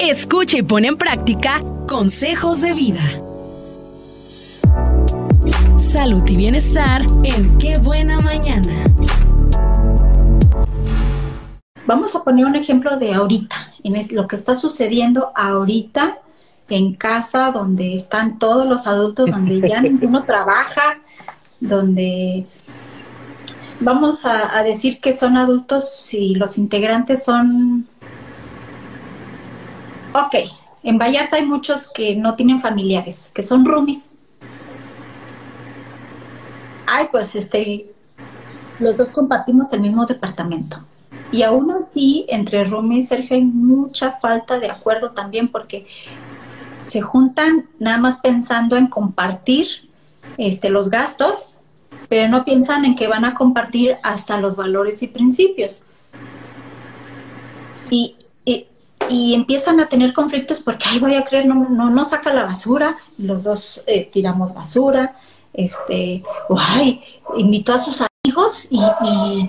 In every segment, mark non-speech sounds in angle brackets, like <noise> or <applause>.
Escucha y pone en práctica consejos de vida. Salud y bienestar en Qué buena mañana. Vamos a poner un ejemplo de ahorita, en lo que está sucediendo ahorita en casa, donde están todos los adultos, donde ya <laughs> ninguno trabaja, donde vamos a, decir que son adultos si los integrantes son... Ok, en Vallarta hay muchos que no tienen familiares, que son roomies. Ay, pues este, los dos compartimos el mismo departamento. Y aún así, entre roomies Sergio hay mucha falta de acuerdo también porque se juntan nada más pensando en compartir este, los gastos pero no piensan en que van a compartir hasta los valores y principios. Y, y, empiezan a tener conflictos porque, ay, voy a creer, no, no, no saca la basura, los dos eh, tiramos basura, este, o ay, invitó a sus amigos y,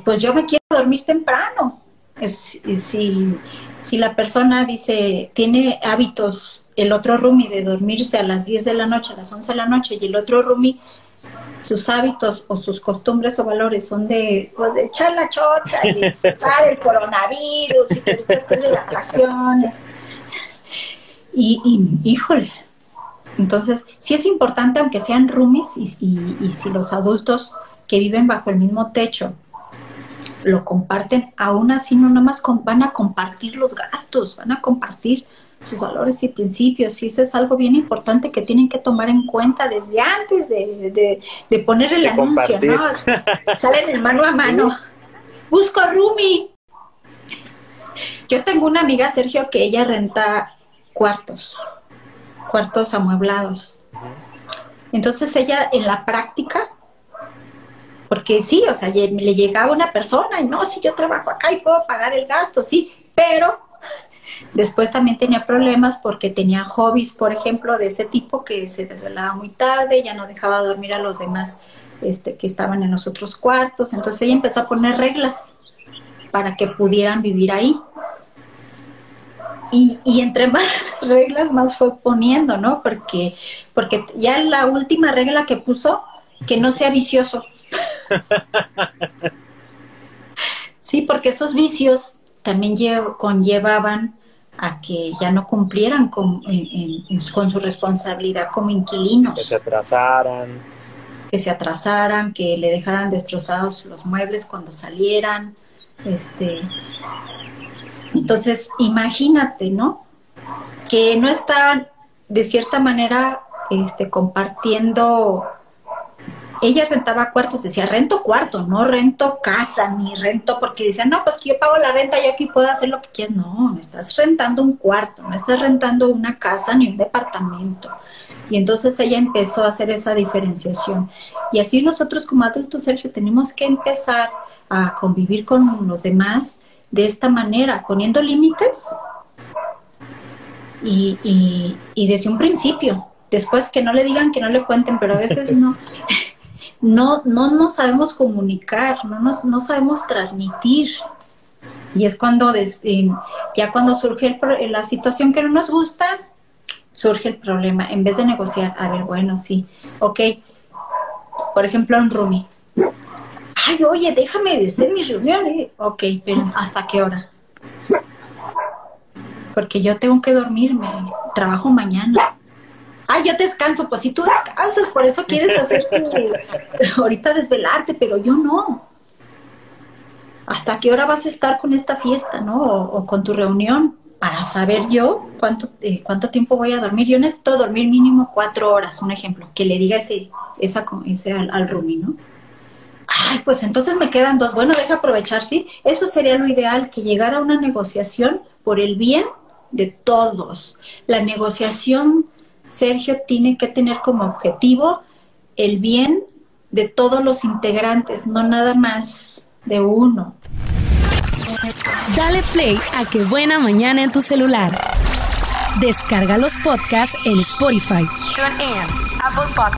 pues yo me quiero dormir temprano. Es, si, si la persona dice, tiene hábitos, el otro roomie de dormirse a las 10 de la noche, a las 11 de la noche, y el otro roomie sus hábitos o sus costumbres o valores son de, pues, de echar la chocha y disfrutar el coronavirus y que estoy de vacaciones. Y, y, híjole, entonces sí es importante, aunque sean roomies y, y, si los adultos que viven bajo el mismo techo lo comparten, aún así no nada más van a compartir los gastos, van a compartir sus valores y principios. Y eso es algo bien importante que tienen que tomar en cuenta desde antes de, de, poner el anuncio, ¿no? Salen el mano a mano. Busco Rumi. Yo tengo una amiga, Sergio, que ella renta cuartos, cuartos amueblados. Entonces ella en la práctica, porque sí, o sea, le llegaba una persona y no, si yo trabajo acá y puedo pagar el gasto, sí, pero Después también tenía problemas porque tenía hobbies, por ejemplo, de ese tipo que se desvelaba muy tarde, ya no dejaba dormir a los demás este, que estaban en los otros cuartos. Entonces ella empezó a poner reglas para que pudieran vivir ahí. Y, y, entre <laughs> más reglas más fue poniendo, ¿no? Porque, porque ya la última regla que puso, que no sea vicioso. <laughs> sí, porque esos vicios también conllevaban a que ya no cumplieran con, con su responsabilidad como inquilinos. Que se atrasaran. Que se atrasaran, que le dejaran destrozados los muebles cuando salieran. Este, entonces, imagínate, ¿no? Que no estaban de cierta manera este, compartiendo ella rentaba cuartos, decía, rento cuarto, no rento casa, ni rento, porque decía, no, pues que yo pago la renta, yo aquí puedo hacer lo que quieras. No, estás rentando un cuarto, no estás rentando una casa ni un departamento. Y entonces ella empezó a hacer esa diferenciación. Y así nosotros como adultos, Sergio, tenemos que empezar a convivir con los demás de esta manera, poniendo límites y, y desde un principio. Después que no le digan, que no le cuenten, pero a veces no. <laughs> no, no nos sabemos comunicar, no, nos, no sabemos transmitir. Y es cuando, eh, ya cuando surge la situación que no nos gusta, surge el problema. En vez de negociar, a ver, bueno, sí, ok. Por ejemplo, un roomie. Ay, oye, déjame de hacer mi reunión. ¿eh? Ok, pero ¿hasta qué hora? Porque yo tengo que dormirme, trabajo mañana ay, yo descanso, pues si tú descansas, por eso quieres hacer <laughs> ahorita desvelarte, pero yo no. ¿Hasta qué hora vas a estar con esta fiesta, no? O, con tu reunión, para saber yo cuánto, eh, cuánto tiempo voy a dormir. Yo necesito dormir mínimo cuatro horas, un ejemplo, que le diga ese, esa, ese al, al Rumi, ¿no? Ay, pues entonces me quedan dos. Bueno, deja aprovechar, sí. Eso sería lo ideal, que llegara a una negociación por el bien de todos. La negociación Sergio tiene que tener como objetivo el bien de todos los integrantes, no nada más de uno. Dale play a Qué Buena Mañana en tu celular. Descarga los podcasts en Spotify, TuneIn, Apple Podcasts.